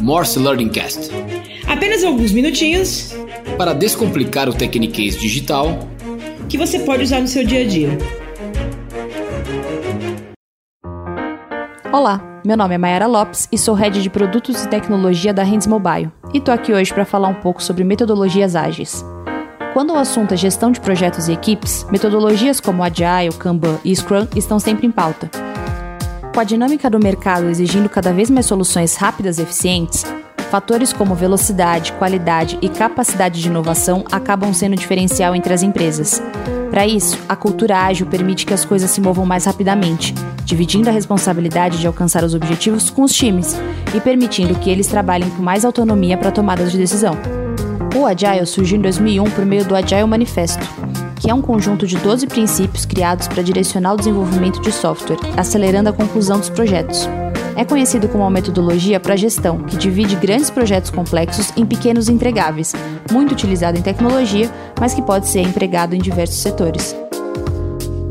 Morse Learning Cast. Apenas alguns minutinhos para descomplicar o Tecniquez digital que você pode usar no seu dia a dia. Olá, meu nome é Mayara Lopes e sou head de produtos e tecnologia da Hands Mobile e tô aqui hoje para falar um pouco sobre metodologias ágeis. Quando o assunto é gestão de projetos e equipes, metodologias como Agile, Kanban e Scrum estão sempre em pauta. Com a dinâmica do mercado exigindo cada vez mais soluções rápidas e eficientes, fatores como velocidade, qualidade e capacidade de inovação acabam sendo diferencial entre as empresas. Para isso, a cultura ágil permite que as coisas se movam mais rapidamente, dividindo a responsabilidade de alcançar os objetivos com os times e permitindo que eles trabalhem com mais autonomia para tomadas de decisão. O Agile surgiu em 2001 por meio do Agile Manifesto, que é um conjunto de 12 princípios criados para direcionar o desenvolvimento de software, acelerando a conclusão dos projetos. É conhecido como uma metodologia para gestão, que divide grandes projetos complexos em pequenos entregáveis, muito utilizado em tecnologia, mas que pode ser empregado em diversos setores.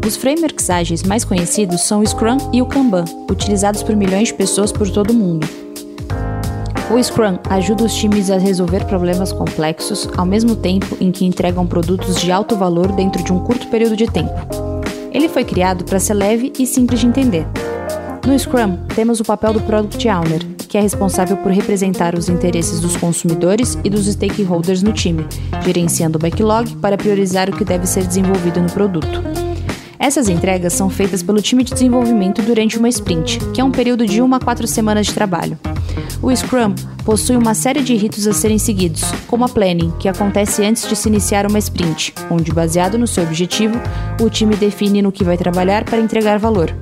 Os frameworks ágeis mais conhecidos são o Scrum e o Kanban, utilizados por milhões de pessoas por todo o mundo. O Scrum ajuda os times a resolver problemas complexos ao mesmo tempo em que entregam produtos de alto valor dentro de um curto período de tempo. Ele foi criado para ser leve e simples de entender. No Scrum, temos o papel do Product Owner, que é responsável por representar os interesses dos consumidores e dos stakeholders no time, gerenciando o backlog para priorizar o que deve ser desenvolvido no produto. Essas entregas são feitas pelo time de desenvolvimento durante uma sprint, que é um período de uma a quatro semanas de trabalho. O Scrum possui uma série de ritos a serem seguidos, como a planning, que acontece antes de se iniciar uma sprint, onde, baseado no seu objetivo, o time define no que vai trabalhar para entregar valor.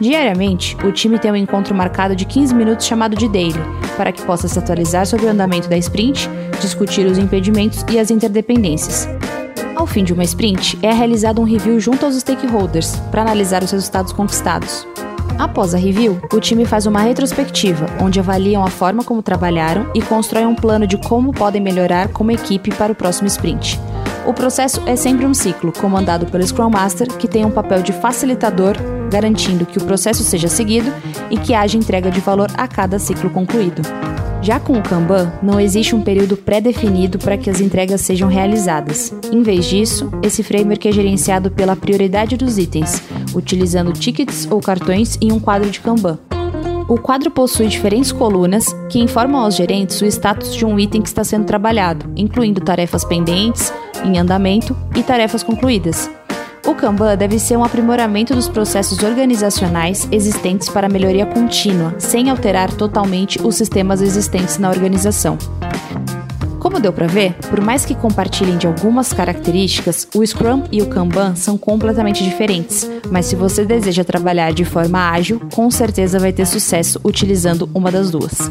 Diariamente, o time tem um encontro marcado de 15 minutos chamado de daily, para que possa se atualizar sobre o andamento da sprint, discutir os impedimentos e as interdependências. Ao fim de uma sprint, é realizado um review junto aos stakeholders para analisar os resultados conquistados. Após a review, o time faz uma retrospectiva, onde avaliam a forma como trabalharam e constroem um plano de como podem melhorar como equipe para o próximo sprint. O processo é sempre um ciclo, comandado pelo Scrum Master, que tem um papel de facilitador, garantindo que o processo seja seguido e que haja entrega de valor a cada ciclo concluído. Já com o Kanban, não existe um período pré-definido para que as entregas sejam realizadas. Em vez disso, esse framework é gerenciado pela prioridade dos itens, utilizando tickets ou cartões em um quadro de Kanban. O quadro possui diferentes colunas que informam aos gerentes o status de um item que está sendo trabalhado, incluindo tarefas pendentes, em andamento e tarefas concluídas. O Kanban deve ser um aprimoramento dos processos organizacionais existentes para melhoria contínua, sem alterar totalmente os sistemas existentes na organização. Como deu para ver, por mais que compartilhem de algumas características, o Scrum e o Kanban são completamente diferentes, mas se você deseja trabalhar de forma ágil, com certeza vai ter sucesso utilizando uma das duas.